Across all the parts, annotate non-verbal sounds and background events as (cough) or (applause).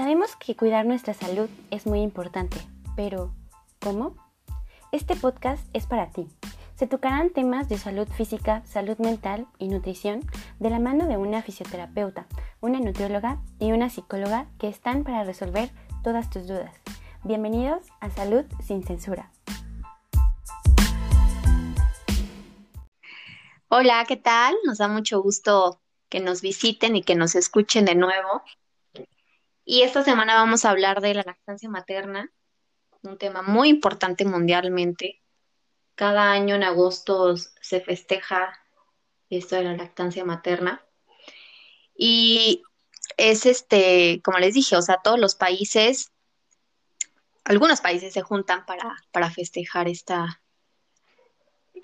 Sabemos que cuidar nuestra salud es muy importante, pero ¿cómo? Este podcast es para ti. Se tocarán temas de salud física, salud mental y nutrición de la mano de una fisioterapeuta, una nutrióloga y una psicóloga que están para resolver todas tus dudas. Bienvenidos a Salud sin Censura. Hola, ¿qué tal? Nos da mucho gusto que nos visiten y que nos escuchen de nuevo. Y esta semana vamos a hablar de la lactancia materna, un tema muy importante mundialmente. Cada año en agosto se festeja esto de la lactancia materna. Y es este, como les dije, o sea, todos los países, algunos países se juntan para, para festejar esta,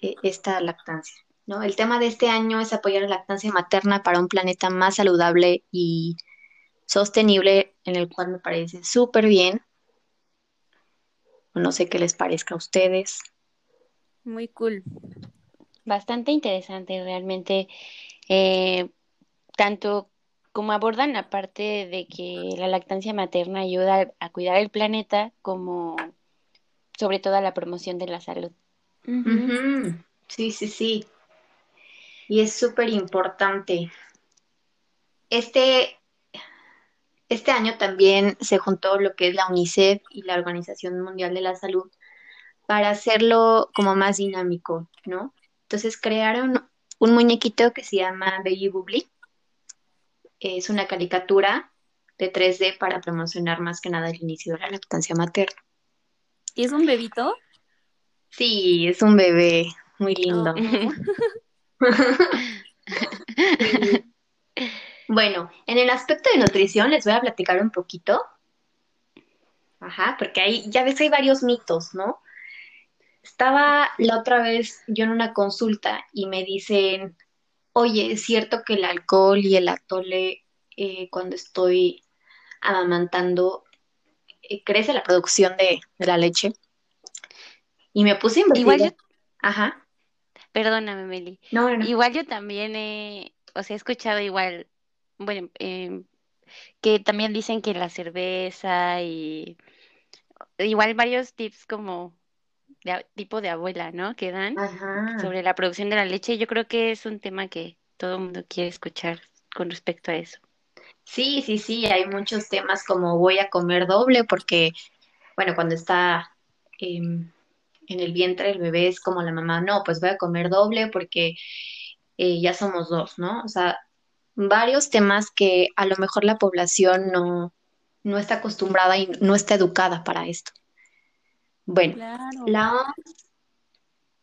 e, esta lactancia. ¿no? El tema de este año es apoyar la lactancia materna para un planeta más saludable y sostenible, en el cual me parece súper bien. No sé qué les parezca a ustedes. Muy cool. Bastante interesante realmente, eh, tanto como abordan la parte de que la lactancia materna ayuda a cuidar el planeta, como sobre todo a la promoción de la salud. Sí, sí, sí. Y es súper importante. Este este año también se juntó lo que es la UNICEF y la Organización Mundial de la Salud para hacerlo como más dinámico, ¿no? Entonces crearon un muñequito que se llama Baby Bubbly. Es una caricatura de 3D para promocionar más que nada el inicio de la lactancia materna. ¿Y es un bebito? Sí, es un bebé muy lindo. Oh. (laughs) (laughs) Bueno, en el aspecto de nutrición les voy a platicar un poquito. Ajá, porque ahí ya ves hay varios mitos, ¿no? Estaba la otra vez yo en una consulta y me dicen, oye, ¿es cierto que el alcohol y el atole eh, cuando estoy amamantando eh, crece la producción de, la leche? Y me puse. Igual yo... Ajá. Perdóname, Meli. No, no. Igual yo también he, o sea, he escuchado igual bueno, eh, que también dicen que la cerveza y igual varios tips como de, tipo de abuela, ¿no? Que dan sobre la producción de la leche. Yo creo que es un tema que todo el mundo quiere escuchar con respecto a eso. Sí, sí, sí, hay muchos temas como voy a comer doble porque, bueno, cuando está em, en el vientre el bebé es como la mamá, no, pues voy a comer doble porque eh, ya somos dos, ¿no? O sea, varios temas que a lo mejor la población no, no está acostumbrada y no está educada para esto. Bueno, la, OMS,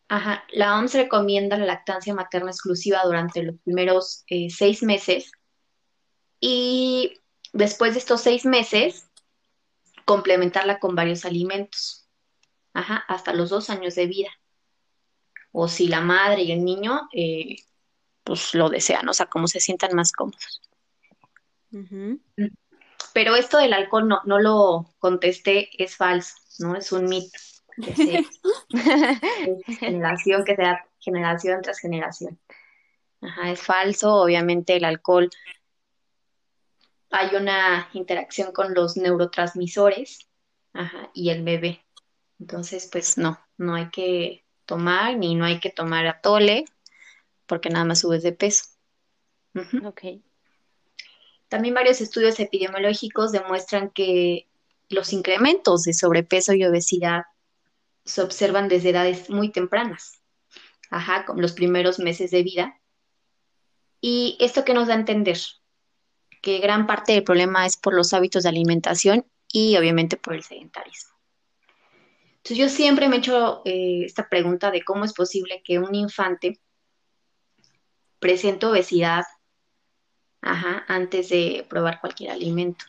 ajá, la OMS recomienda la lactancia materna exclusiva durante los primeros eh, seis meses y después de estos seis meses complementarla con varios alimentos, ajá, hasta los dos años de vida. O si la madre y el niño eh, pues lo desean, o sea, como se sientan más cómodos. Pero esto del alcohol no, no lo contesté, es falso, ¿no? Es un mito. es (laughs) generación que sea generación tras generación. Ajá, es falso, obviamente el alcohol hay una interacción con los neurotransmisores ajá, y el bebé. Entonces, pues no, no hay que tomar ni no hay que tomar atole, porque nada más subes de peso. También varios estudios epidemiológicos demuestran que los incrementos de sobrepeso y obesidad se observan desde edades muy tempranas, ajá, como los primeros meses de vida. Y esto que nos da a entender que gran parte del problema es por los hábitos de alimentación y obviamente por el sedentarismo. Entonces yo siempre me he hecho eh, esta pregunta de cómo es posible que un infante presento obesidad ajá, antes de probar cualquier alimento.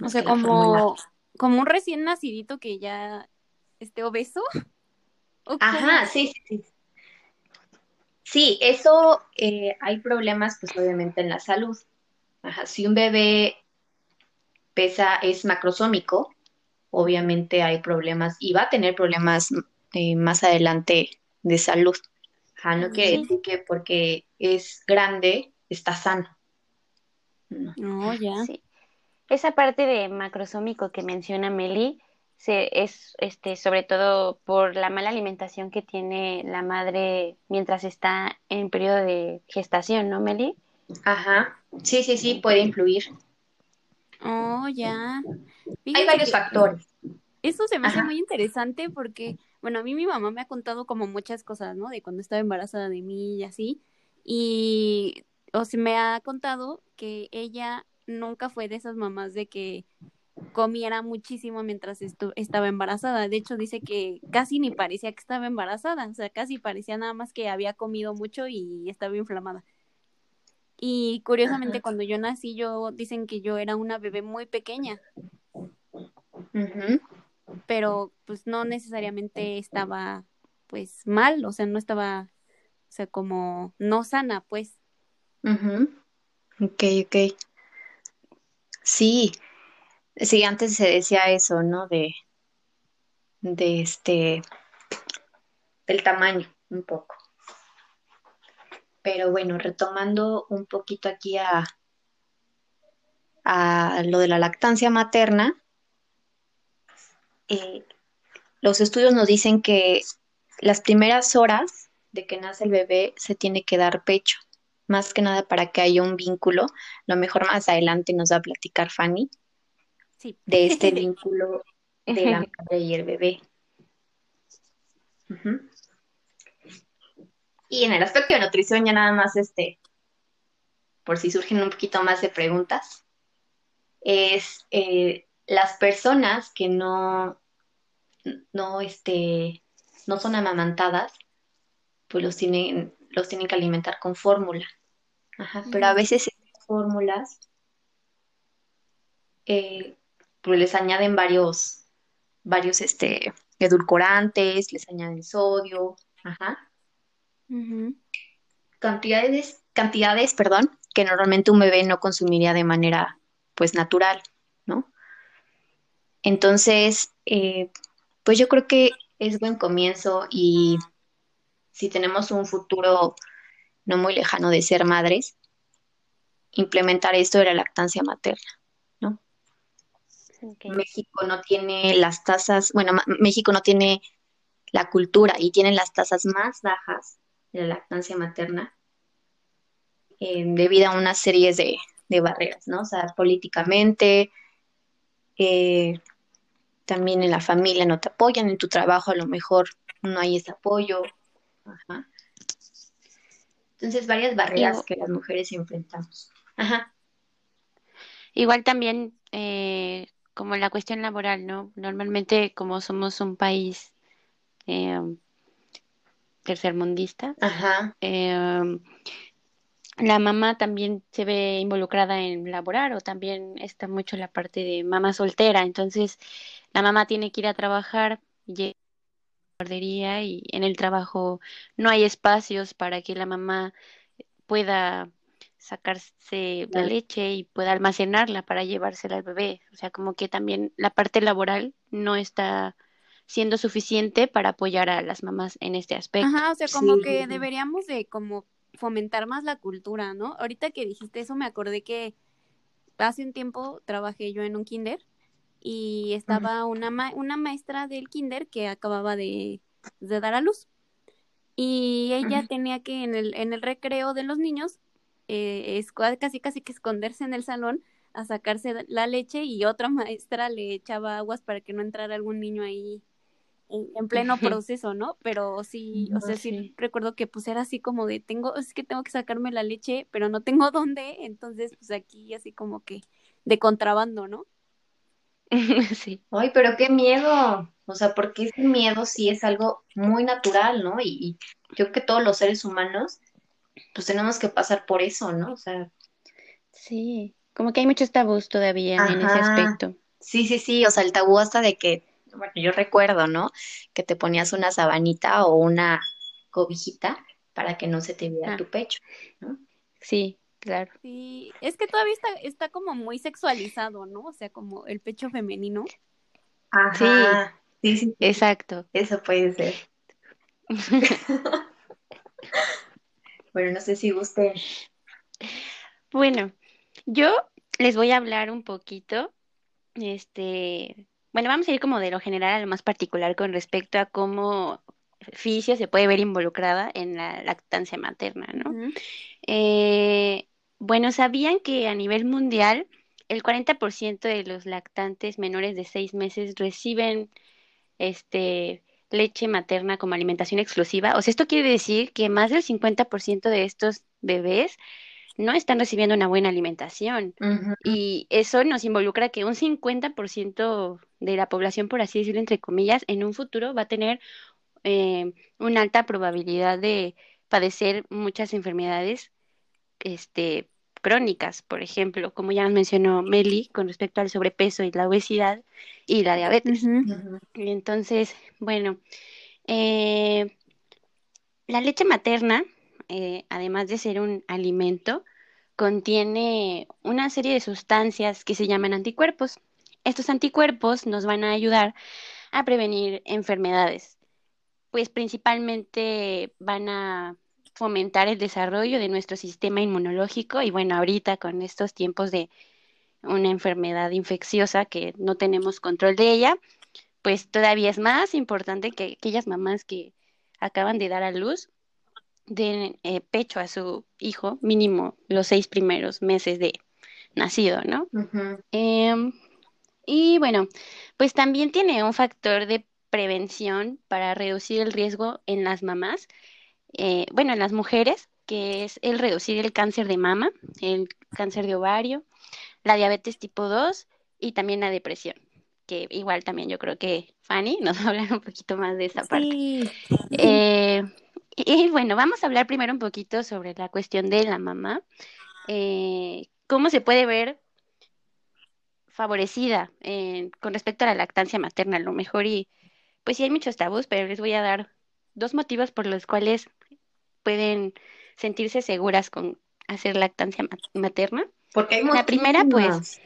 O sea, como, como un recién nacidito que ya esté obeso. Ajá, sí, sí, sí. Sí, eso eh, hay problemas, pues obviamente en la salud. Ajá, si un bebé pesa, es macrosómico, obviamente hay problemas y va a tener problemas eh, más adelante de salud. Ajá, no quiere decir que porque es grande está sano. No, ya. esa parte de macrosómico que menciona Meli se, es este, sobre todo por la mala alimentación que tiene la madre mientras está en periodo de gestación, ¿no, Meli? Ajá, sí, sí, sí, puede influir. Oh, ya. Hay varios factores. Eso se me hace muy interesante porque, bueno, a mí mi mamá me ha contado como muchas cosas, ¿no? De cuando estaba embarazada de mí y así. Y, o se me ha contado que ella nunca fue de esas mamás de que comiera muchísimo mientras estaba embarazada. De hecho, dice que casi ni parecía que estaba embarazada, o sea, casi parecía nada más que había comido mucho y estaba inflamada. Y curiosamente, cuando yo nací, yo dicen que yo era una bebé muy pequeña. Pero pues no necesariamente estaba pues mal, o sea, no estaba, o sea, como no sana, pues. Ok, ok. Sí, sí, antes se decía eso, ¿no? De, de este, del tamaño, un poco. Pero bueno, retomando un poquito aquí a, a lo de la lactancia materna, eh, los estudios nos dicen que las primeras horas de que nace el bebé se tiene que dar pecho, más que nada para que haya un vínculo. Lo mejor más adelante nos va a platicar Fanny de este (laughs) vínculo de la madre y el bebé. Y en el aspecto de nutrición ya nada más este, por si surgen un poquito más de preguntas, es eh, las personas que no, no, este, no son amamantadas, pues los tienen, los tienen que alimentar con fórmula. pero a veces esas fórmulas eh, pues les añaden varios, varios este, edulcorantes, les añaden sodio, ajá. Cantidades, cantidades, perdón, que normalmente un bebé no consumiría de manera pues natural, ¿no? Entonces, eh, pues yo creo que es buen comienzo y si tenemos un futuro no muy lejano de ser madres, implementar esto de la lactancia materna, ¿no? México no tiene las tasas, bueno, México no tiene la cultura y tiene las tasas más bajas de la lactancia materna eh, debido a una serie de, barreras, ¿no? O sea, políticamente, eh, también en la familia no te apoyan, en tu trabajo a lo mejor no hay ese apoyo. Ajá. Entonces, varias barreras que las mujeres enfrentamos. Ajá. Igual también, eh, como la cuestión laboral, ¿no? Normalmente, como somos un país eh, tercermundista, Ajá. Eh, la mamá también se ve involucrada en laborar o también está mucho la parte de mamá soltera. Entonces, la mamá tiene que ir a trabajar, y guardería y en el trabajo no hay espacios para que la mamá pueda sacarse la leche y pueda almacenarla para llevársela al bebé. O sea, como que también la parte laboral no está siendo suficiente para apoyar a las mamás en este aspecto. Ajá, o sea, como que deberíamos de como fomentar más la cultura, ¿no? Ahorita que dijiste eso me acordé que hace un tiempo trabajé yo en un kinder y estaba una, una maestra del kinder que acababa de, dar a luz. Y ella tenía que en el, en el recreo de los niños, eh, casi casi que esconderse en el salón a sacarse la leche y otra maestra le echaba aguas para que no entrara algún niño ahí en, pleno (laughs) proceso, ¿no? Pero sí, o sea, sí. recuerdo que pues era así como de tengo, es que tengo que sacarme la leche, pero no tengo (laughs) dónde, entonces pues aquí así como que de contrabando, ¿no? (laughs) sí. Ay, pero qué miedo. O sea, porque ese miedo sí es algo muy natural, ¿no? Y, yo creo que todos los seres humanos, pues tenemos que pasar por eso, ¿no? O sea. Sí, como que hay muchos tabús todavía en ese aspecto. Sí, sí, sí. O sea, el tabú hasta de que, bueno, yo recuerdo, ¿no? Que te ponías una sabanita o una cobijita para que no se te viera ah. tu pecho, ¿no? Sí, Claro. Sí, es que todavía está, está como muy sexualizado, ¿no? O sea, como el pecho femenino. Ajá. Sí, sí, exacto. Eso puede ser. (laughs) bueno, no sé si usted. Bueno, yo les voy a hablar un poquito, este, bueno, vamos a ir como de lo general a lo más particular con respecto a cómo fisio se puede ver involucrada en la lactancia materna, ¿no? Eh, bueno, ¿sabían que a nivel mundial el 40% de los lactantes menores de seis meses reciben este, leche materna como alimentación exclusiva? O sea, esto quiere decir que más del 50% de estos bebés no están recibiendo una buena alimentación. Y eso nos involucra que un 50% de la población, por así decirlo, entre comillas, en un futuro va a tener eh, una alta probabilidad de padecer muchas enfermedades este, crónicas, por ejemplo, como ya mencionó Meli, con respecto al sobrepeso y la obesidad y la diabetes. Entonces, bueno, eh, la leche materna, eh, además de ser un alimento, contiene una serie de sustancias que se llaman anticuerpos. Estos anticuerpos nos van a ayudar a prevenir enfermedades, pues principalmente van a fomentar el desarrollo de nuestro sistema inmunológico y bueno, ahorita con estos tiempos de una enfermedad infecciosa que no tenemos control de ella, pues todavía es más importante que aquellas mamás que acaban de dar a luz den eh, pecho a su hijo mínimo los seis primeros meses de nacido, ¿no? Em, y bueno, pues también tiene un factor de prevención para reducir el riesgo en las mamás eh, bueno, en las mujeres, que es el reducir el cáncer de mama, el cáncer de ovario, la diabetes tipo 2 y también la depresión, que igual también yo creo que Fanny (laughs) nos va a hablar un poquito más de esa parte. Eh, y, bueno, vamos a hablar primero un poquito sobre la cuestión de la mamá, eh, cómo se puede ver favorecida con respecto a la lactancia materna, a lo mejor y pues sí hay muchos tabús, pero les voy a dar dos motivos por los cuales pueden sentirse seguras con hacer lactancia materna. Porque hay La primera, pues,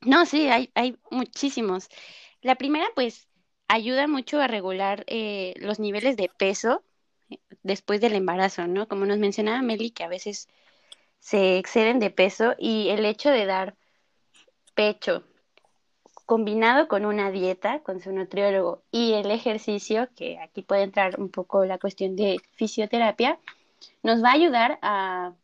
no, sí, hay, hay muchísimos. La primera, pues, ayuda mucho a regular eh, los niveles de peso eh, después del embarazo, ¿no? Como nos mencionaba Meli, que a veces se exceden de peso y el hecho de dar pecho combinado con una dieta, con su nutriólogo y el ejercicio, que aquí puede entrar un poco la cuestión de fisioterapia, nos va a ayudar a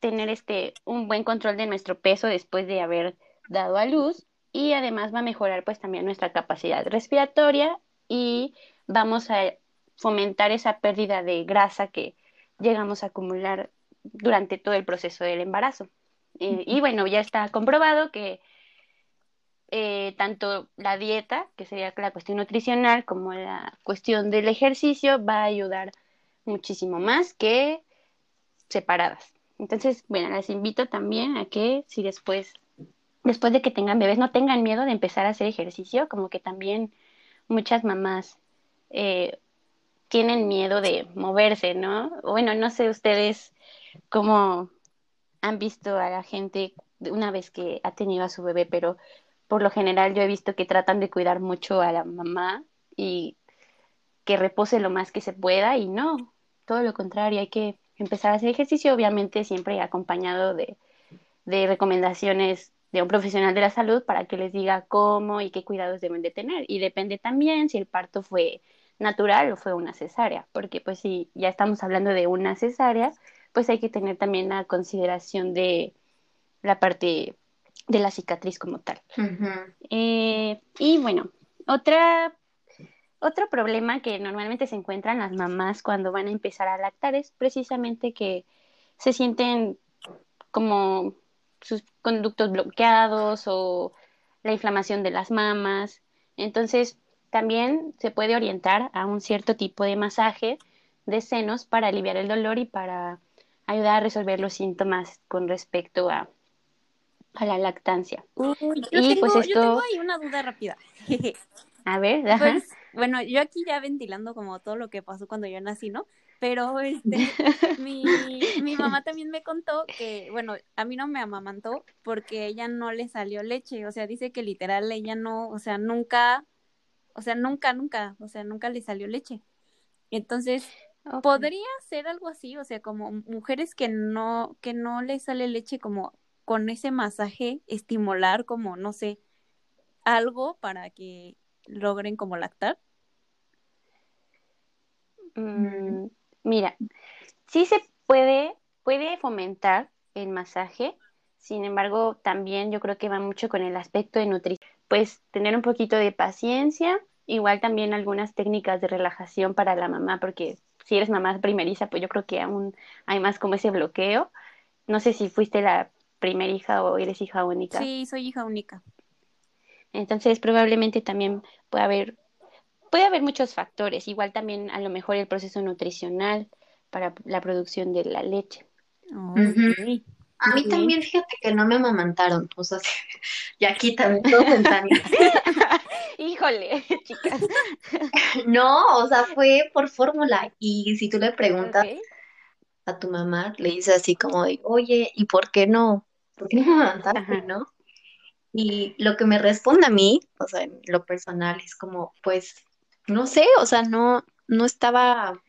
tener este un buen control de nuestro peso después de haber dado a luz y además va a mejorar pues también nuestra capacidad respiratoria y vamos a fomentar esa pérdida de grasa que llegamos a acumular durante todo el proceso del embarazo. Eh, y bueno, ya está comprobado que eh, tanto la dieta, que sería la cuestión nutricional, como la cuestión del ejercicio, va a ayudar muchísimo más que separadas. Entonces, bueno, las invito también a que si después, después de que tengan bebés, no tengan miedo de empezar a hacer ejercicio, como que también muchas mamás eh, tienen miedo de moverse, ¿no? Bueno, no sé ustedes cómo han visto a la gente una vez que ha tenido a su bebé, pero por lo general yo he visto que tratan de cuidar mucho a la mamá y que repose lo más que se pueda y no, todo lo contrario, hay que empezar a hacer ejercicio, obviamente siempre acompañado de, de recomendaciones de un profesional de la salud para que les diga cómo y qué cuidados deben de tener. Y depende también si el parto fue natural o fue una cesárea, porque pues si ya estamos hablando de una cesárea, pues hay que tener también la consideración de la parte de la cicatriz como tal. Eh, y bueno, otra, otro problema que normalmente se encuentran las mamás cuando van a empezar a lactar es precisamente que se sienten como sus conductos bloqueados o la inflamación de las mamas. Entonces, también se puede orientar a un cierto tipo de masaje de senos para aliviar el dolor y para ayudar a resolver los síntomas con respecto a a la lactancia. Uy, yo, y tengo, pues esto... yo tengo ahí una duda rápida. (laughs) A ver, pues, bueno, yo aquí ya ventilando como todo lo que pasó cuando yo nací, ¿no? Pero este, (laughs) mi, mi mamá también me contó que, bueno, a mí no me amamantó porque ella no le salió leche, o sea, dice que literal ella no, o sea, nunca, o sea, nunca, nunca, o sea, nunca le salió leche. Entonces, podría ser algo así, o sea, como mujeres que no, que no le sale leche como con ese masaje estimular como, no sé, algo para que logren como lactar? Mm, mira, sí se puede, puede fomentar el masaje, sin embargo, también yo creo que va mucho con el aspecto de nutrición. Pues tener un poquito de paciencia, igual también algunas técnicas de relajación para la mamá, porque si eres mamá primeriza, pues yo creo que aún hay más como ese bloqueo. No sé si fuiste la primera hija o eres hija única. Sí, soy hija única. Entonces, probablemente también puede haber, puede haber muchos factores. Igual también a lo mejor el proceso nutricional para la producción de la leche. A mí también, fíjate que no me amamantaron, o sea, (laughs) y aquí también todo (laughs) Híjole, (laughs) chicas. No, o sea, fue por fórmula. Y si tú le preguntas a tu mamá, le dices así como de, oye, ¿y por qué no? ¿Por qué no me no? Y lo que me responde a mí, o sea, en lo personal, es como, pues, no sé, o sea, no, no estaba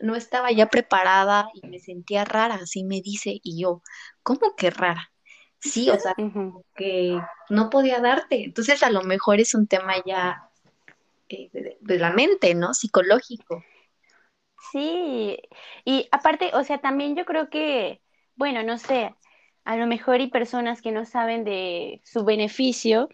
no estaba ya preparada y me sentía rara, así me dice, y yo, ¿cómo que rara? Sí, o sea, que no podía darte. Entonces, a lo mejor es un tema ya eh, de, la mente, ¿no? Psicológico. Sí, y aparte, o sea, también yo creo que, bueno, no sé, a lo mejor hay personas que no saben de su beneficio,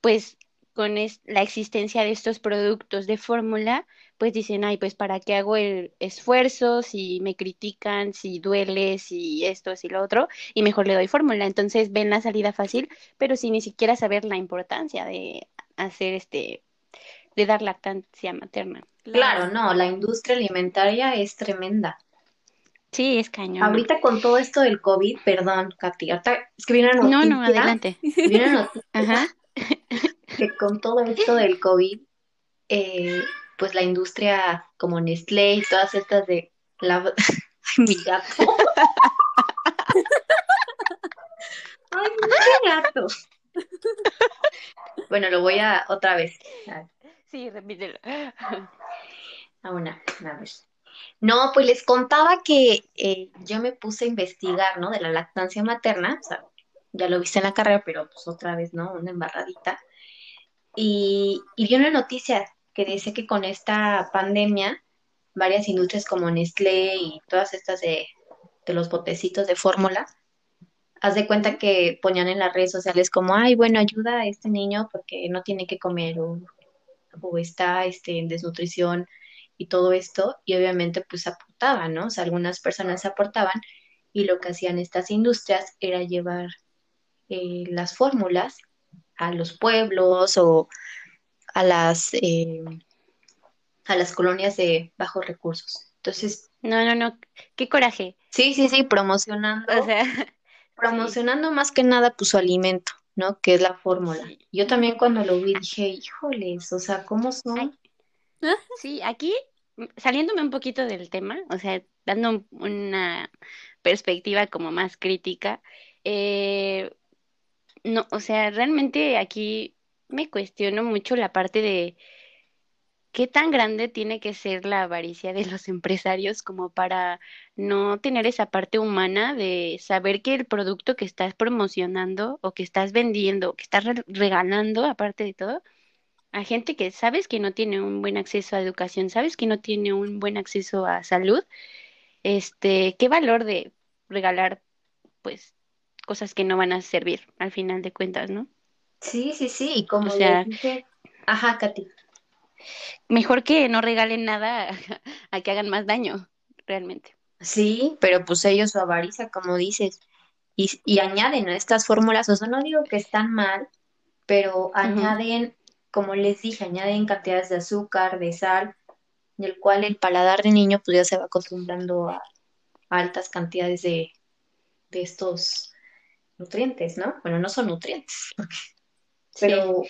pues con la existencia de estos productos de fórmula, pues dicen, ay, pues para qué hago el esfuerzo, si me critican, si duele, si esto, si lo otro, y mejor le doy fórmula. Entonces ven la salida fácil, pero sin ni siquiera saber la importancia de hacer este, de dar lactancia materna. Claro, no, la industria alimentaria es tremenda. Sí, es cañón. Ahorita con todo esto del COVID, perdón, Katy, es que viene una noticia. No, no, adelante. Viene una noticia Ajá. que con todo esto del COVID, eh, pues la industria como Nestlé y todas estas de la... (laughs) mi gato. Ay, mi gato. Bueno, lo voy a otra vez. Sí, repítelo. A una, una vez. No, pues les contaba que eh, yo me puse a investigar, ¿no? De la lactancia materna, o sea, ya lo viste en la carrera, pero pues otra vez, ¿no? Una embarradita. Y, vi una noticia que dice que con esta pandemia, varias industrias como Nestlé y todas estas de, los botecitos de fórmula, haz de cuenta que ponían en las redes sociales como, ay, bueno, ayuda a este niño porque no tiene que comer o, está este, en desnutrición y todo esto, y obviamente pues aportaban, ¿no? O sea, algunas personas aportaban y lo que hacían estas industrias era llevar eh, las fórmulas a los pueblos o a las, eh, a las colonias de bajos recursos. Entonces. No, no, no, qué coraje. Sí, sí, sí, promocionando. O sea, (laughs) promocionando más que nada pues su alimento, ¿no? Que es la fórmula. Yo también cuando lo vi dije, híjoles, o sea, ¿cómo son? (laughs) Sí, aquí saliéndome un poquito del tema, o sea, dando una perspectiva como más crítica, eh, no, o sea, realmente aquí me cuestiono mucho la parte de qué tan grande tiene que ser la avaricia de los (laughs) empresarios como para no tener esa parte humana de saber que el producto que estás promocionando o que estás vendiendo, que estás regalando, aparte de todo, a gente que sabes que no tiene un buen acceso a educación, sabes que no tiene un buen acceso a salud, este, qué valor de regalar, pues, cosas que no van a servir al final de cuentas, ¿no? Sí, sí, sí, y como sea, ajá, Katy. Mejor que no regalen nada (laughs) a, que hagan más daño, realmente. Sí, pero pues ellos su avaricia, como dices, y, y añaden a estas fórmulas, o sea, no digo que están mal, pero añaden, como les dije, añaden cantidades de azúcar, de sal, del cual el paladar de niño pues ya se va acostumbrando a, altas cantidades de, de estos nutrientes, ¿no? Bueno, no son nutrientes, (laughs) pero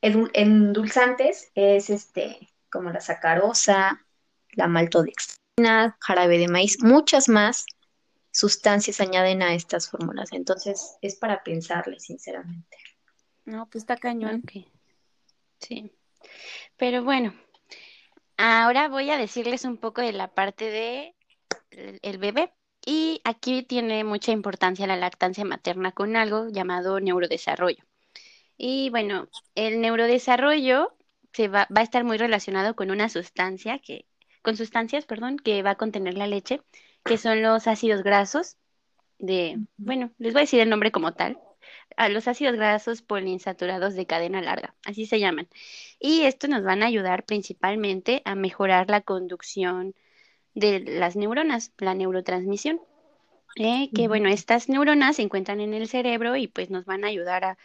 endulzantes es este como la sacarosa, la maltodextrina, jarabe de maíz, muchas más sustancias añaden a estas fórmulas. Entonces es para pensarle, sinceramente. No, pues está cañón. Sí. Pero bueno, ahora voy a decirles un poco de la parte de el bebé, Y aquí tiene mucha importancia la lactancia materna con algo llamado neurodesarrollo. Y bueno, el neurodesarrollo se va, va a estar muy relacionado con una sustancia que, con sustancias, perdón, que va a contener la leche, que son los ácidos grasos de, bueno, les voy a decir el nombre como tal, a los ácidos grasos poliinsaturados de cadena larga, así se llaman. Y estos nos van a ayudar principalmente a mejorar la conducción de las neuronas, la neurotransmisión. Eh, que bueno, estas neuronas se encuentran en el cerebro y pues nos van a ayudar a,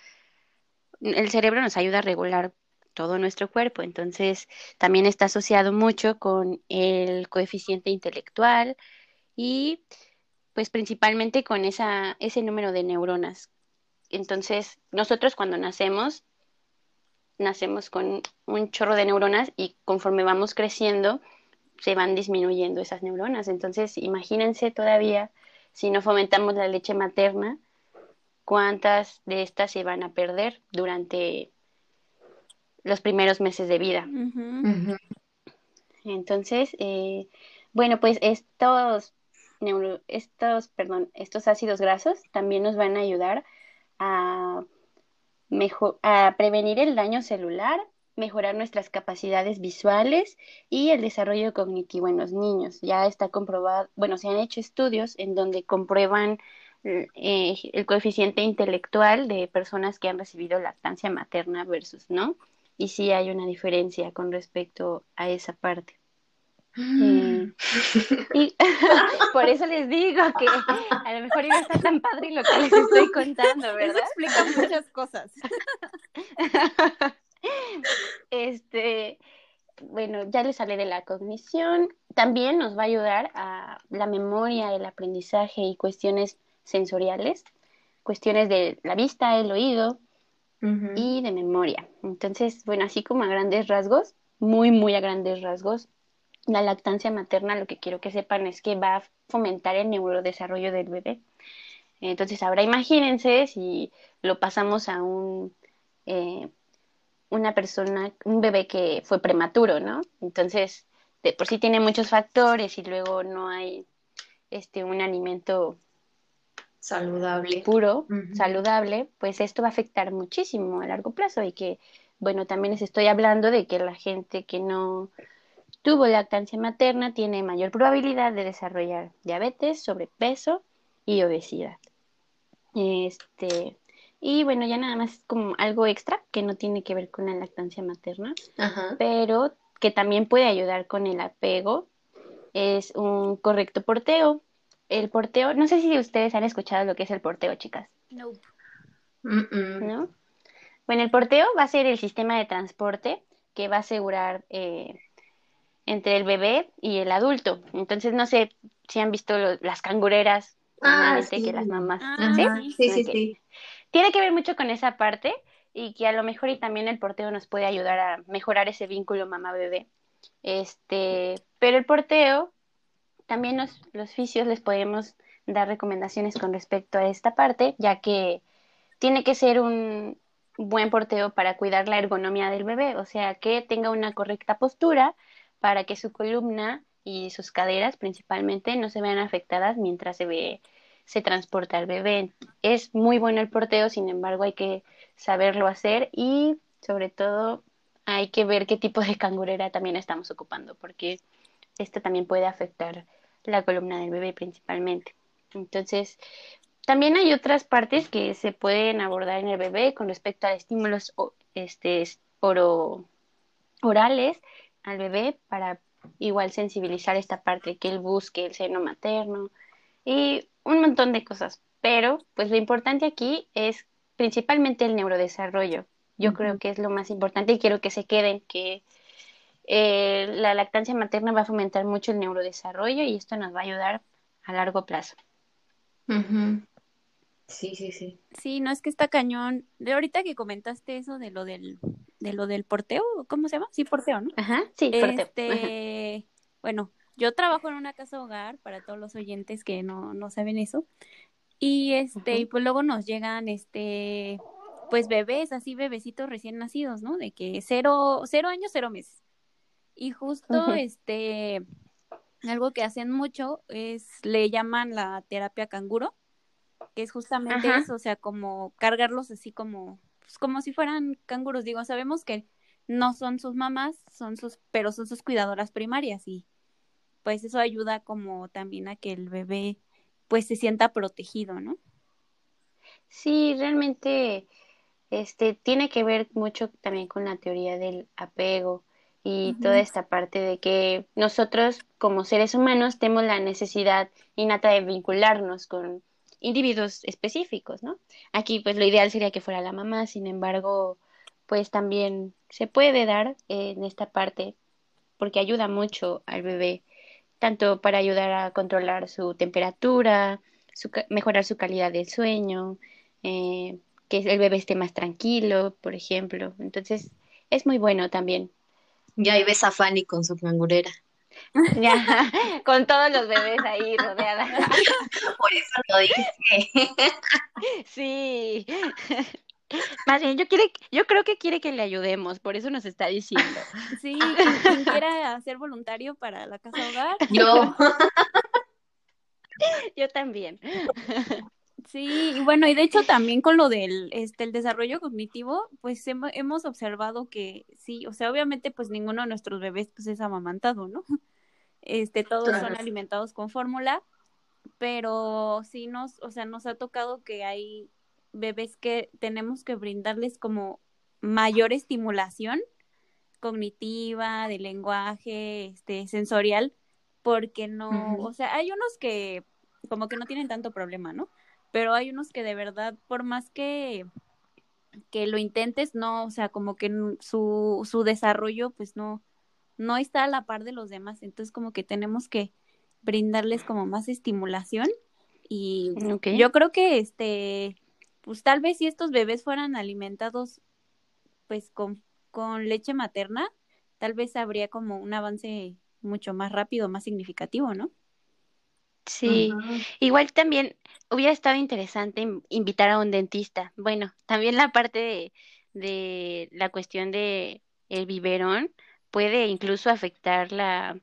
el cerebro nos ayuda a regular todo nuestro cuerpo, entonces también está asociado mucho con el coeficiente intelectual y pues principalmente con esa, ese número de neuronas. Entonces, nosotros cuando nacemos, nacemos con un chorro de neuronas y conforme vamos creciendo, se van disminuyendo esas neuronas. Entonces, imagínense todavía, si no fomentamos la leche materna, cuántas de estas se van a perder durante los primeros meses de vida. Entonces, eh, bueno, pues estos estos, perdón, estos ácidos grasos también nos van a ayudar a, mejor, a prevenir el daño celular, mejorar nuestras capacidades visuales y el desarrollo cognitivo en los niños. Ya está comprobado, bueno, se han hecho estudios en donde comprueban eh, el coeficiente intelectual de personas que han recibido lactancia materna versus no. Y sí hay una diferencia con respecto a esa parte. Mm. y (laughs) por eso les digo que a lo mejor a estar tan padre lo que les estoy contando, ¿verdad? Eso explica muchas cosas. (laughs) este, bueno, ya les hablé de la cognición. También nos va a ayudar a la memoria, el aprendizaje y cuestiones sensoriales, cuestiones de la vista, el oído y de memoria. Entonces, bueno, así como a grandes rasgos, muy, muy a grandes rasgos, la lactancia materna, lo que quiero que sepan es que va a fomentar el neurodesarrollo del bebé. Entonces, ahora imagínense si lo pasamos a un, eh, una persona, un bebé que fue prematuro, ¿no? Entonces, de por sí tiene muchos factores y luego no hay este, un alimento saludable puro, saludable, pues esto va a afectar muchísimo a largo plazo y que, bueno, también les estoy hablando de que la gente que no tuvo lactancia materna tiene mayor probabilidad de desarrollar diabetes, sobrepeso y obesidad. Este, y bueno, ya nada más como algo extra que no tiene que ver con la lactancia materna, pero que también puede ayudar con el apego, es un correcto porteo. El porteo, no sé si ustedes han escuchado lo que es el porteo, chicas. No. ¿No? Bueno, el porteo va a ser el sistema de transporte que va a asegurar eh, entre el bebé y el adulto. Entonces, no sé si han visto las cangureras, ah, que las mamás. Ah, ¿sí? Sí, sí, Tiene que ver mucho con esa parte y que a lo mejor y también el porteo nos puede ayudar a mejorar ese vínculo mamá-bebé. Este, pero el porteo, también los, los fisios les podemos dar recomendaciones con respecto a esta parte, ya que tiene que ser un buen porteo para cuidar la ergonomía del bebé, o sea, que tenga una correcta postura, para que su columna y sus caderas principalmente no se vean afectadas mientras se ve se transporta el bebé. Es muy bueno el porteo, sin embargo hay que saberlo hacer y sobre todo hay que ver qué tipo de cangurera también estamos ocupando, porque esto también puede afectar la columna del bebé principalmente. Entonces, también hay otras partes que se pueden abordar en el bebé con respecto a estímulos este, oro, orales al bebé para igual sensibilizar esta parte, que él busque el seno materno y un montón de cosas. Pero, pues lo importante aquí es principalmente el neurodesarrollo. Yo creo que es lo más importante y quiero que se queden, que eh, la lactancia materna va a fomentar mucho el neurodesarrollo y esto nos va a ayudar a largo plazo. Sí, sí, sí. Sí, no es que está cañón. De ahorita que comentaste eso de lo del, de lo del porteo, ¿cómo se llama? Sí, porteo, ¿no? Ajá, sí, porteo. Este, bueno, yo trabajo en una casa hogar para todos los oyentes que no, no saben eso. Y este, y pues luego nos llegan este, pues bebés, así bebecitos recién nacidos, ¿no? De que cero, cero años, cero meses. Y justo este algo que hacen mucho es, le llaman la terapia canguro, que es justamente eso, o sea, como cargarlos así como, pues como si fueran canguros. Digo, sabemos que no son sus mamás, son sus, pero son sus cuidadoras primarias y pues eso ayuda como también a que el bebé pues se sienta protegido, ¿no? Sí, realmente este tiene que ver mucho también con la teoría del apego y toda esta parte de que nosotros como seres humanos tenemos la necesidad innata de vincularnos con individuos específicos, ¿no? Aquí pues lo ideal sería que fuera la mamá, sin embargo, pues también se puede dar en esta parte porque ayuda mucho al bebé, tanto para ayudar a controlar su temperatura, mejorar su calidad de sueño, eh, que el bebé esté más tranquilo, por ejemplo. Entonces, es muy bueno también. Ya ahí ves a Fanny con su cangurera. Ya, (laughs) con todos los bebés ahí rodeadas. (laughs) Por eso lo dije. Sí. Más bien, yo, quiere, yo creo que quiere que le ayudemos, por eso nos está diciendo. Sí, quien, quiera ser voluntario para la casa hogar. Yo. (laughs) Yo también. Sí, y bueno, y de hecho también con lo del este el desarrollo cognitivo, pues hemos observado que sí, o sea, obviamente pues ninguno de nuestros bebés pues es amamantado, ¿no? (laughs) Este, todos son alimentados con fórmula, pero sí nos, o sea, nos ha tocado que hay bebés que tenemos que brindarles como mayor estimulación cognitiva, de lenguaje, este, sensorial, porque no, o sea, hay unos que como que no tienen tanto problema, ¿no? Pero hay unos que de verdad, por más que, que lo intentes, no, o sea, como que su, su desarrollo, pues no, no está a la par de los demás. Entonces, como que tenemos que brindarles como más estimulación. Y yo creo que este, pues tal vez si estos bebés fueran alimentados pues con, con leche materna, tal vez habría como un avance mucho más rápido, más significativo, ¿no? Sí, igual también hubiera estado interesante invitar a un dentista. Bueno, también la parte de, de la cuestión de el biberón puede incluso afectar la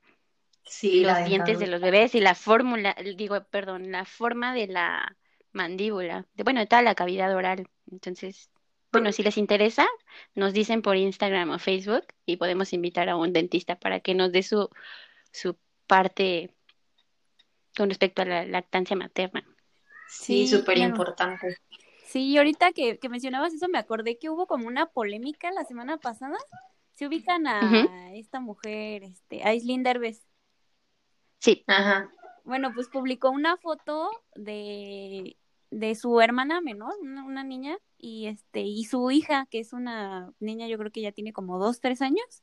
los dientes de los bebés y la fórmula, digo, perdón, la forma de la mandíbula, de, bueno, de toda la cavidad oral. Entonces, bueno, si les interesa, nos dicen por Instagram o Facebook y podemos invitar a un dentista para que nos dé su, su parte con respecto a la lactancia materna. Sí, súper importante. Sí, ahorita que, que, mencionabas eso, me acordé que hubo como una polémica la semana pasada. Se ubican a esta mujer, este, Aislinn Derbez. Sí. Ajá. Bueno, pues publicó una foto de, de su hermana menor, una, niña, y este, y su hija, que es una niña, yo creo que ya tiene como dos, tres años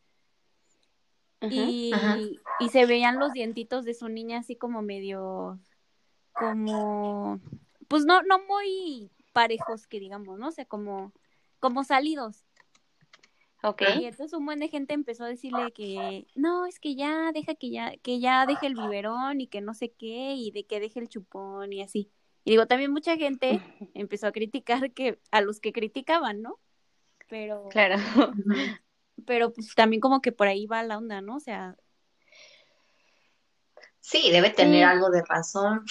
y, y se veían los dientitos de su niña así como medio, como, pues no, no muy parejos que digamos, ¿no? O sea, como, como salidos. Ok. Y entonces un buen de gente empezó a decirle que no, es que ya deja que ya, que ya deje el biberón y que no sé qué, y de que deje el chupón y así. Y digo, también mucha gente (laughs) empezó a criticar que, a los que criticaban, ¿no? Pero. Claro pero pues también como que por ahí va la onda, ¿no? O sea. Sí, debe tener algo de razón.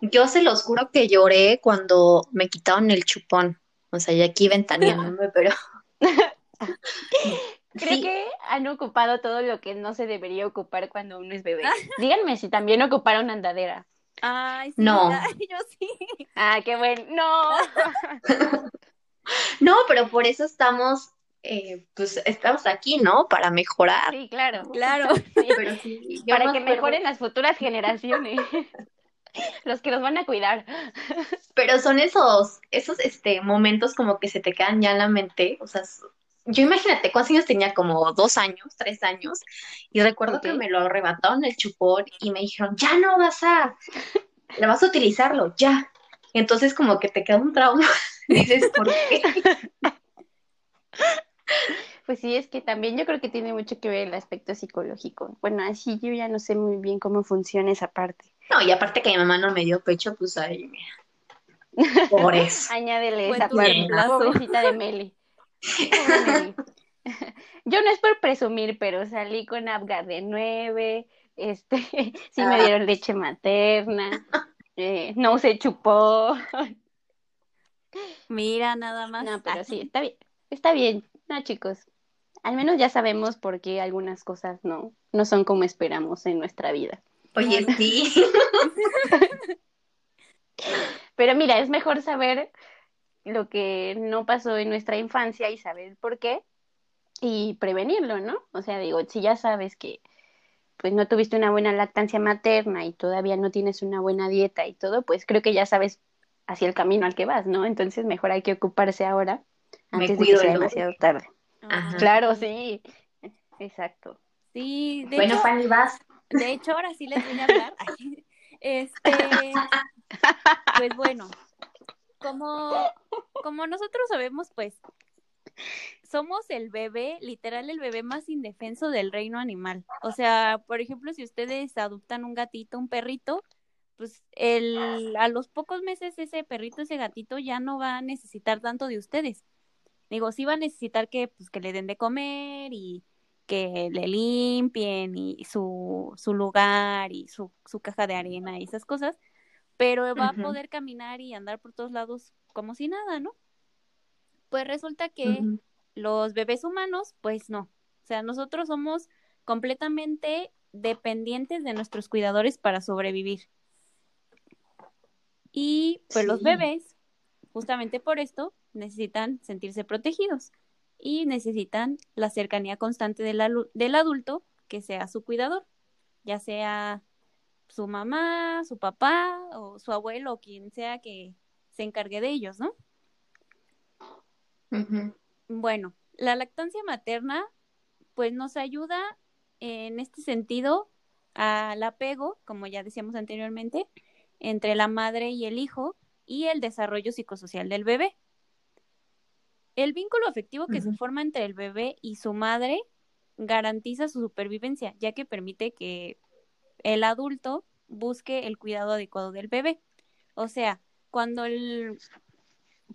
Yo se los juro que lloré cuando me quitaron el chupón. O sea, ya aquí ventaneándome, (laughs) pero. (laughs) Creo que han ocupado todo lo que no se debería ocupar cuando uno es bebé. (laughs) Díganme si también ocuparon andadera. Ay, sí, no. yo sí. Ah, qué bueno. No. no, pero por eso estamos eh, pues estamos aquí, ¿no? Para mejorar. Sí, claro. Claro. (laughs) Para que mejoren las futuras generaciones. (laughs) Los que nos van a cuidar. (laughs) Pero son esos, esos este, momentos como que se te quedan ya en la mente. O sea, yo imagínate, ¿cuántos años tenía? Como dos años, tres años. Y recuerdo que me lo arrebataron el chupón y me dijeron, ya no vas a, le vas a utilizarlo, ya. Entonces como que te queda un trauma. dices, ¿por qué? (laughs) Pues sí, es que también yo creo que tiene mucho que ver el aspecto psicológico. Bueno, así yo ya no sé muy bien cómo funciona esa parte. No, y aparte que mi mamá no me dio pecho, pues ahí, mira. Por eso. (laughs) Añádele esa parte. La pobrecita de Meli. (laughs) Yo no es por presumir, pero salí con Abgar de nueve, este, sí me ah. dieron leche materna, eh, no se chupó. Mira, nada más. No, pero sí, está bien, está bien, no chicos, al menos ya sabemos por qué algunas cosas no, no son como esperamos en nuestra vida. Oye, sí. (laughs) Pero mira, es mejor saber lo que no pasó en nuestra infancia y saber por qué y prevenirlo, ¿no? O sea, digo, si ya sabes que pues no tuviste una buena lactancia materna y todavía no tienes una buena dieta y todo, pues creo que ya sabes hacia el camino al que vas, ¿no? Entonces mejor hay que ocuparse ahora antes de que sea demasiado tarde. Claro, sí. Exacto. Sí, de bueno, hecho, vas. De hecho, ahora sí les voy a hablar. (laughs) Este, pues bueno, como, como nosotros sabemos, pues somos el bebé, literal el bebé más indefenso del reino animal. O sea, por ejemplo, si ustedes adoptan un gatito, un perrito, pues el, a los pocos meses ese perrito, ese gatito ya no va a necesitar tanto de ustedes. Digo, sí va a necesitar que, pues, que le den de comer y que le limpien y su, su lugar y su, su caja de arena y esas cosas, pero va a poder caminar y andar por todos lados como si nada, ¿no? Pues resulta que los bebés humanos, pues no. O sea, nosotros somos completamente dependientes de nuestros cuidadores para sobrevivir. Y pues los bebés, justamente por esto, necesitan sentirse protegidos y necesitan la cercanía constante del, del adulto que sea su cuidador, ya sea su mamá, su papá o su abuelo o quien sea que se encargue de ellos, ¿no? Bueno, la lactancia materna pues nos ayuda en este sentido al apego, como ya decíamos anteriormente, entre la madre y el hijo y el desarrollo psicosocial del bebé. El vínculo afectivo que se forma entre el bebé y su madre garantiza su supervivencia, ya que permite que el adulto busque el cuidado adecuado del bebé. O sea, cuando el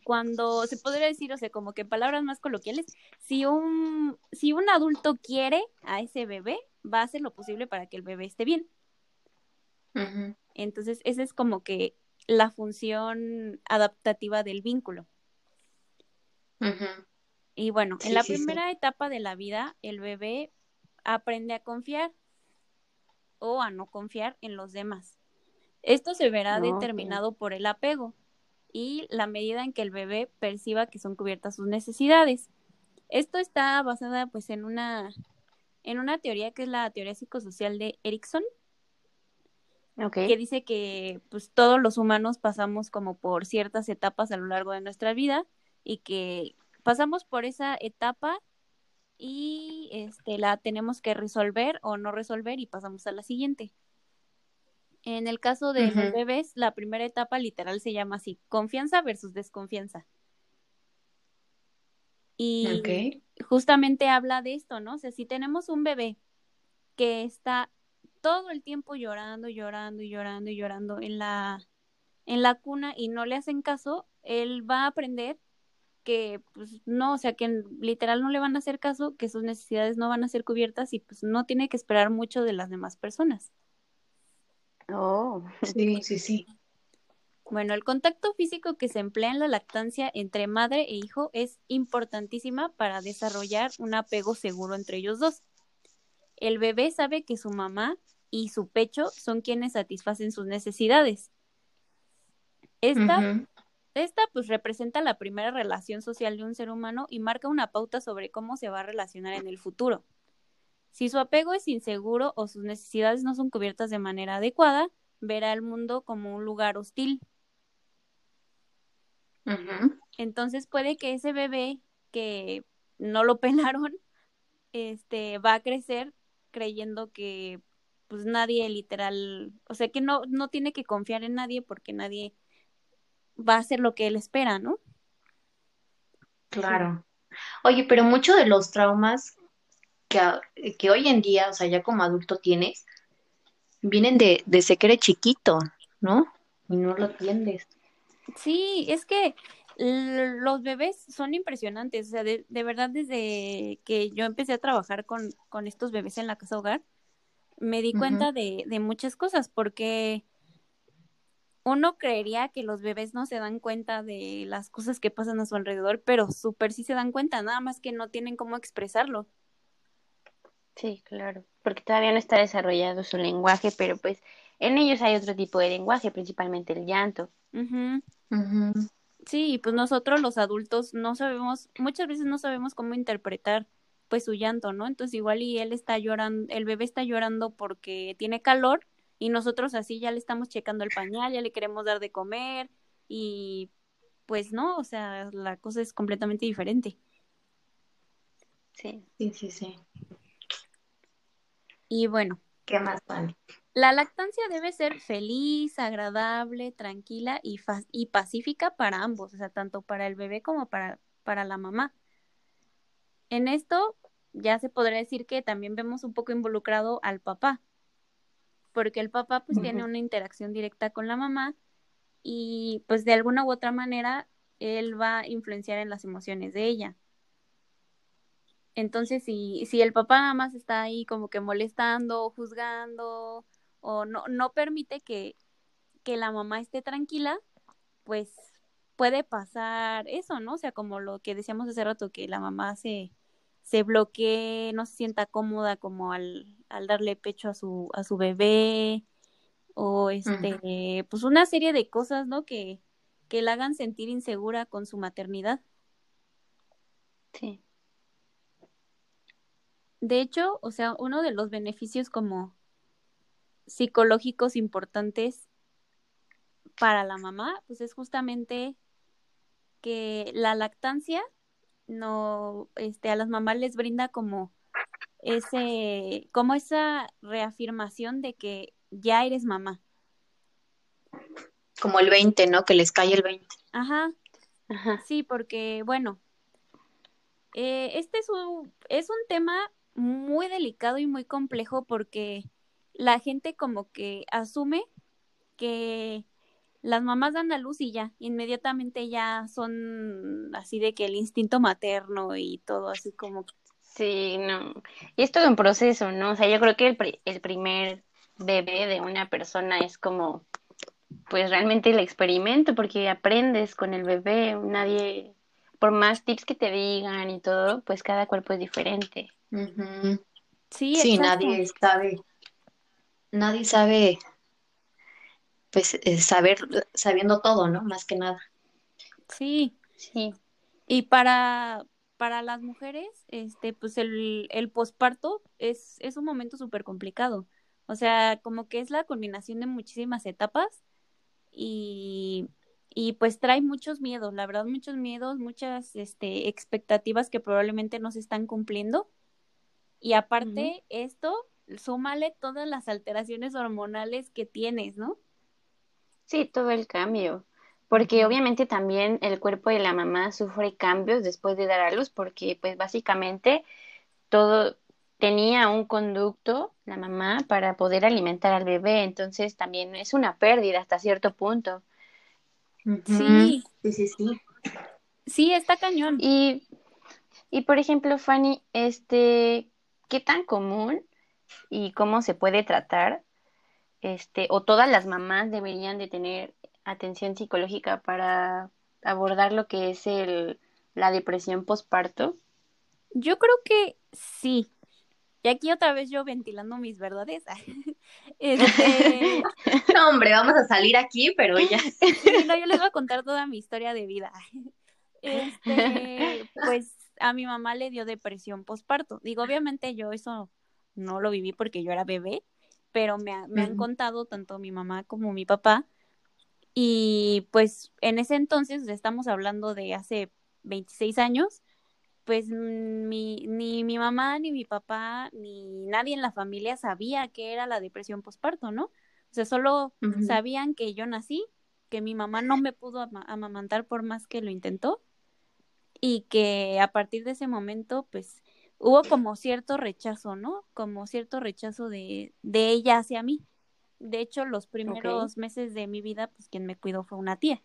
cuando se podría decir, o sea, como que en palabras más coloquiales, si un si un adulto quiere a ese bebé, va a hacer lo posible para que el bebé esté bien. Entonces, esa es como que la función adaptativa del vínculo. Y bueno, en la primera etapa de la vida, el bebé aprende a confiar o a no confiar en los demás. Esto se verá determinado por el apego y la medida en que el bebé perciba que son cubiertas sus necesidades. Esto está basada pues en una en una teoría que es la teoría psicosocial de Erickson, que dice que pues todos los humanos pasamos como por ciertas etapas a lo largo de nuestra vida y que pasamos por esa etapa y este la tenemos que resolver o no resolver y pasamos a la siguiente. En el caso de los bebés, la primera etapa literal se llama así, confianza versus desconfianza. Y justamente habla de esto, ¿no? O sea, si tenemos un bebé que está todo el tiempo llorando, llorando y llorando y llorando en la en la cuna y no le hacen caso, él va a aprender que pues no, o sea, que literal no le van a hacer caso, que sus necesidades no van a ser cubiertas y pues no tiene que esperar mucho de las demás personas. Oh, sí, sí, sí. Bueno, el contacto físico que se emplea en la lactancia entre madre e hijo es importantísima para desarrollar un apego seguro entre ellos dos. El bebé sabe que su mamá y su pecho son quienes satisfacen sus necesidades. Esta esta pues representa la primera relación social de un ser humano y marca una pauta sobre cómo se va a relacionar en el futuro. Si su apego es inseguro o sus necesidades no son cubiertas de manera adecuada, verá el mundo como un lugar hostil. Entonces puede que ese bebé que no lo (laughs) pelaron, este, va a crecer creyendo que pues nadie literal, o sea que no, no tiene que confiar en nadie porque nadie va a ser lo que él espera, ¿no? Claro. Oye, pero muchos de los traumas que, que, hoy en día, o sea, ya como adulto tienes, vienen de, de ese que eres chiquito, ¿no? Y no lo atiendes. Sí, es que los bebés son impresionantes, o sea, de, de, verdad desde que yo empecé a trabajar con, con estos bebés en la casa hogar, me di cuenta de, de muchas cosas porque uno creería que los bebés no se dan cuenta de las cosas que pasan a su alrededor, pero súper sí se dan cuenta, nada más que no tienen cómo expresarlo. Sí, claro, porque todavía no está desarrollado su lenguaje, pero pues en ellos hay otro tipo de lenguaje, principalmente el llanto. Sí, pues nosotros los adultos no sabemos, muchas veces no sabemos cómo interpretar pues su llanto, ¿no? Entonces igual y él está llorando, el bebé está llorando porque tiene calor y nosotros así ya le estamos checando el pañal, ya le queremos dar de comer y pues no, o sea, la cosa es completamente diferente. Sí, sí, sí, sí. Y bueno. ¿Qué más, Fanny? La lactancia debe ser feliz, agradable, tranquila y, y pacífica para ambos, o sea, tanto para el bebé como para, para la mamá. En esto ya se podría decir que también vemos un poco involucrado al papá, porque el papá pues tiene una interacción directa con la mamá y pues de alguna u otra manera él va a influenciar en las emociones de ella. Entonces, si, si el papá nada más está ahí como que molestando, juzgando, o no, no permite que, que la mamá esté tranquila, pues puede pasar eso, ¿no? O sea, como lo que decíamos hace rato, que la mamá se, se bloquee, no se sienta cómoda como al, al darle pecho a su, a su bebé, o este, pues una serie de cosas, ¿no? Que, que la hagan sentir insegura con su maternidad. Sí. De hecho, o sea, uno de los beneficios como psicológicos importantes para la mamá, pues es justamente que la lactancia no, este, a las mamás les brinda como ese, como esa reafirmación de que ya eres mamá. Como el 20, ¿no? Que les cae el 20. Ajá. Ajá. Sí, porque, bueno, eh, este es un, es un tema muy delicado y muy complejo porque la gente como que asume que las mamás dan a luz y ya, inmediatamente ya son así de que el instinto materno y todo así como... Sí, no. Y es todo un proceso, ¿no? O sea, yo creo que el, el primer bebé de una persona es como, pues realmente el experimento, porque aprendes con el bebé, nadie, por más tips que te digan y todo, pues cada cuerpo es diferente. Sí, sí nadie sabe nadie sabe, pues, eh, saber, sabiendo todo, ¿no? Más que nada. Sí, sí. Y para, para las mujeres, este, pues el, el posparto es, es un momento súper complicado. O sea, como que es la culminación de muchísimas etapas y, y pues trae muchos miedos, la verdad, muchos miedos, muchas este, expectativas que probablemente no se están cumpliendo. Y aparte, esto súmale todas las alteraciones hormonales que tienes, ¿no? Sí, todo el cambio. Porque obviamente también el cuerpo de la mamá sufre cambios después de dar a luz, porque pues básicamente todo tenía un conducto, la mamá, para poder alimentar al bebé, entonces también es una pérdida hasta cierto punto. Sí, sí, sí, sí. Sí, está cañón. Y, y por ejemplo, Fanny, este, ¿qué tan común y cómo se puede tratar, este, o todas las mamás deberían de tener atención psicológica para abordar lo que es el, la depresión postparto? Yo creo que sí. Y aquí otra vez yo ventilando mis verdades. (laughs) Este... (laughs) no, hombre, vamos a salir aquí, pero ya. (laughs) no, yo les voy a contar toda mi historia de vida. Este, pues a mi mamá le dio depresión postparto. Digo, obviamente yo eso no lo viví porque yo era bebé, pero me, me han contado tanto mi mamá como mi papá. Y pues en ese entonces, estamos hablando de hace 26 años, pues mi, ni mi mamá, ni mi papá, ni nadie en la familia sabía qué era la depresión postparto, ¿no? O sea, solo sabían que yo nací, que mi mamá no me pudo amamantar por más que lo intentó y que a partir de ese momento, pues hubo como cierto rechazo, ¿no? Como cierto rechazo de, de ella hacia mí. De hecho, los primeros meses de mi vida, pues quien me cuidó fue una tía.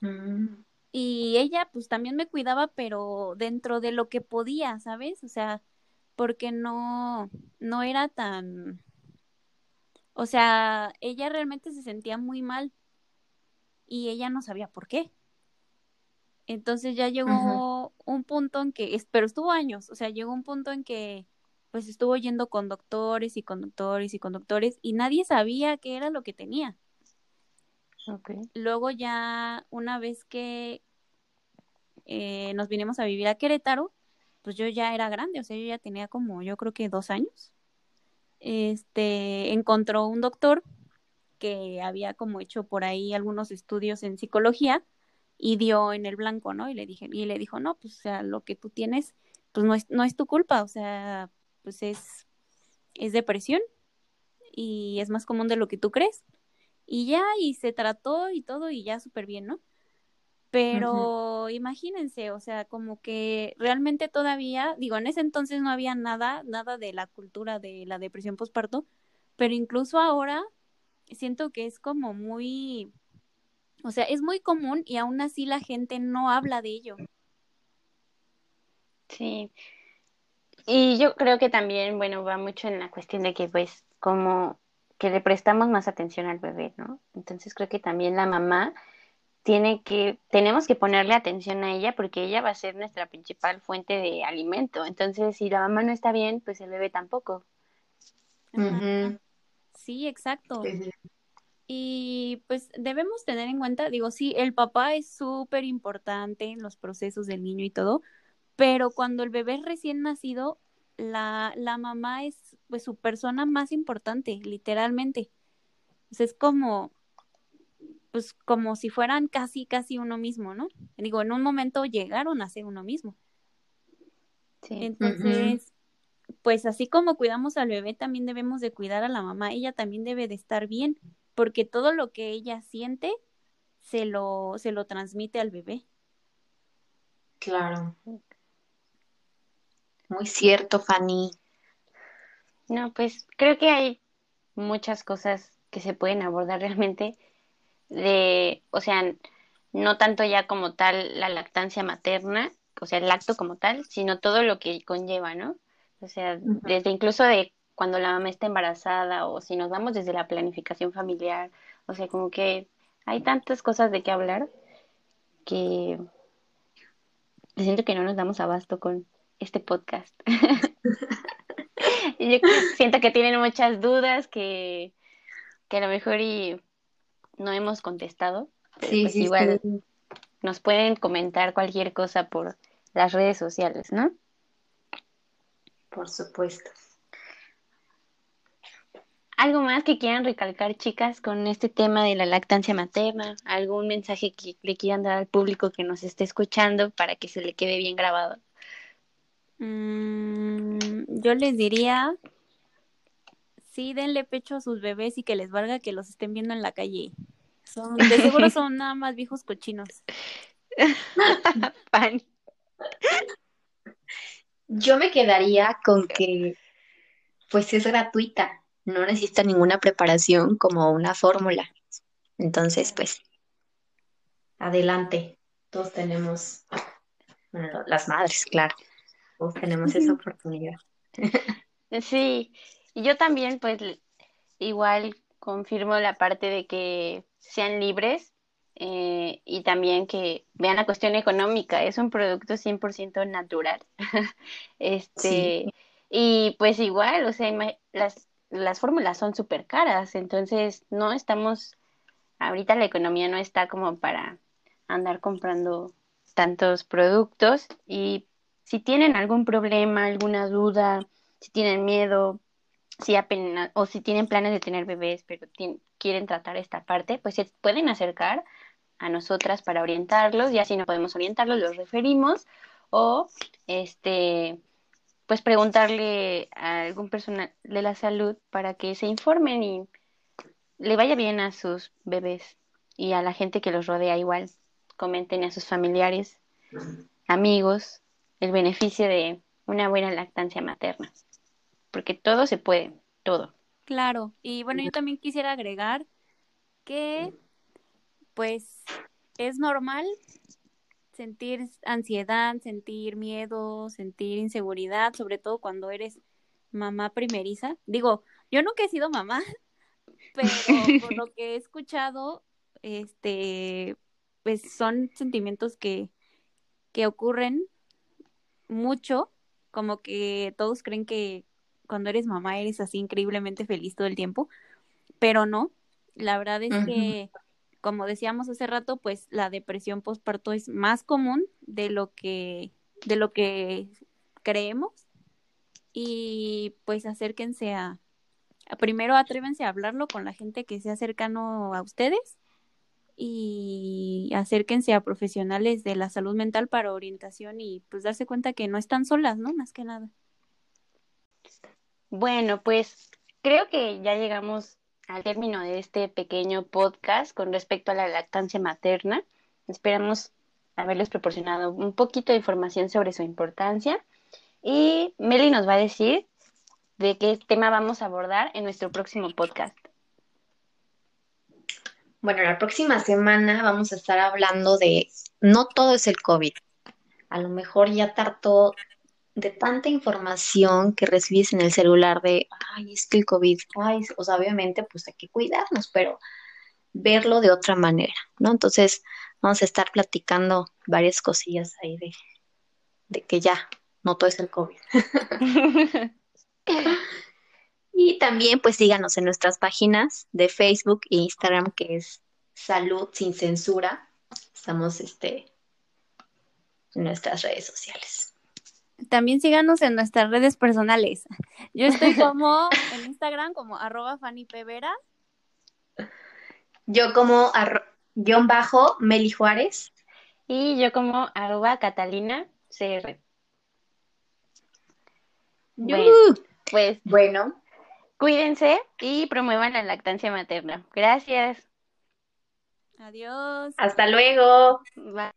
Mm. Y ella, pues también me cuidaba, pero dentro de lo que podía, ¿sabes? O sea, porque no, no era tan, o sea, ella realmente se sentía muy mal y ella no sabía por qué. Entonces ya llegó un punto en que, pero estuvo años, o sea, llegó un punto en que pues estuvo yendo con doctores y conductores y conductores y nadie sabía qué era lo que tenía. Luego ya una vez que eh, nos vinimos a vivir a Querétaro, pues yo ya era grande, o sea, yo ya tenía como, yo creo que dos años. Este, encontró un doctor que había como hecho por ahí algunos estudios en psicología y dio en el blanco, ¿no? Y le dije, y le dijo, no, pues, o sea, lo que tú tienes, pues no es, no es tu culpa, o sea, pues es, es depresión y es más común de lo que tú crees. Y ya, y se trató y todo, y ya súper bien, ¿no? Pero imagínense, o sea, como que realmente todavía, digo, en ese entonces no había nada, nada de la cultura de la depresión postparto, pero incluso ahora siento que es como muy, o sea, es muy común y aún así la gente no habla de ello. Sí. Y yo creo que también, bueno, va mucho en la cuestión de que pues como que le prestamos más atención al bebé, ¿no? Entonces creo que también la mamá tiene que, tenemos que ponerle atención a ella porque ella va a ser nuestra principal fuente de alimento. Entonces, si la mamá no está bien, pues el bebé tampoco. Sí, exacto. Y pues debemos tener en cuenta, digo, sí, el papá es súper importante en los procesos del niño y todo, pero cuando el bebé es recién nacido, la, la mamá es pues su persona más importante, literalmente. es como, pues como si fueran casi, casi uno mismo, ¿no? Digo, en un momento llegaron a ser uno mismo. Sí. Entonces, pues así como cuidamos al bebé, también debemos de cuidar a la mamá. Ella también debe de estar bien, porque todo lo que ella siente se lo, se lo transmite al bebé. Claro. Muy cierto, Fanny. No, pues creo que hay muchas cosas que se pueden abordar realmente de, o sea, no tanto ya como tal la lactancia materna, o sea, el acto como tal, sino todo lo que conlleva, ¿no? O sea, desde incluso de cuando la mamá está embarazada o si nos vamos desde la planificación familiar, o sea, como que hay tantas cosas de qué hablar que siento que no nos damos abasto con este podcast. (laughs) yo siento que tienen muchas dudas que, que a lo mejor y no hemos contestado. sí, pues igual nos pueden comentar cualquier cosa por las redes sociales, ¿no? Por supuesto. ¿Algo más que quieran recalcar, chicas, con este tema de la lactancia materna? ¿Algún mensaje que le quieran dar al público que nos esté escuchando para que se le quede bien grabado? Mm, yo les diría, sí, denle pecho a sus bebés y que les valga que los estén viendo en la calle. Son, de seguro (laughs) son nada más viejos cochinos. (laughs) Yo me quedaría con que, pues es gratuita, no necesita ninguna preparación como una fórmula. Entonces, pues, adelante. Todos tenemos, bueno, las madres, claro tenemos esa (laughs) oportunidad. Sí, y yo también pues igual confirmo la parte de que sean libres eh, y también que vean la cuestión económica, es un producto 100% natural. (laughs) este, y pues igual, o sea, las, las fórmulas son súper caras, entonces no estamos, ahorita la economía no está como para andar comprando tantos productos y si tienen algún problema, alguna duda, si tienen miedo, si apenas, o si tienen planes de tener bebés, pero quieren tratar esta parte, pues se pueden acercar a nosotras para orientarlos, y así no podemos orientarlos, los referimos, o este pues preguntarle a algún personal de la salud para que se informen y le vaya bien a sus bebés y a la gente que los rodea igual. Comenten a sus familiares, amigos, el beneficio de una buena lactancia materna, porque todo se puede, todo. Claro, y bueno, yo también quisiera agregar que pues es normal sentir ansiedad, sentir miedo, sentir inseguridad, sobre todo cuando eres mamá primeriza. Digo, yo nunca he sido mamá, (laughs) pero por lo que he escuchado, este, pues son sentimientos que, que ocurren mucho, como que todos creen que cuando eres mamá eres así increíblemente feliz todo el tiempo, pero no, la verdad es que, como decíamos hace rato, pues la depresión postparto es más común de lo que, de lo que creemos y pues acérquense a, primero atrévense a hablarlo con la gente que sea cercano a ustedes y acérquense a profesionales de la salud mental para orientación y pues darse cuenta que no están solas, ¿no? Más que nada. Bueno, pues creo que ya llegamos al término de este pequeño podcast con respecto a la lactancia materna. Esperamos haberles proporcionado un poquito de información sobre su importancia y Meli nos va a decir de qué tema vamos a abordar en nuestro próximo podcast. Bueno, la próxima semana vamos a estar hablando de no todo es el COVID. A lo mejor ya tardó de tanta información que recibes en el celular de, ay, es que el COVID, ay, o sea, obviamente pues hay que cuidarnos, pero verlo de otra manera, ¿no? Entonces vamos a estar platicando varias cosillas ahí de, de que ya, no todo es el COVID. (laughs) (laughs) y también pues síganos en nuestras páginas de Facebook e Instagram que es Salud sin Censura. Estamos este, en nuestras redes sociales. También síganos en nuestras redes personales. Yo estoy (laughs) como en Instagram como arroba Fanny Pevera. Yo como guion bajo Meli Juárez. Y yo como arroba Catalina CR. Bueno, pues bueno, cuídense y promuevan la lactancia materna. Gracias. Adiós. Hasta luego. Bye.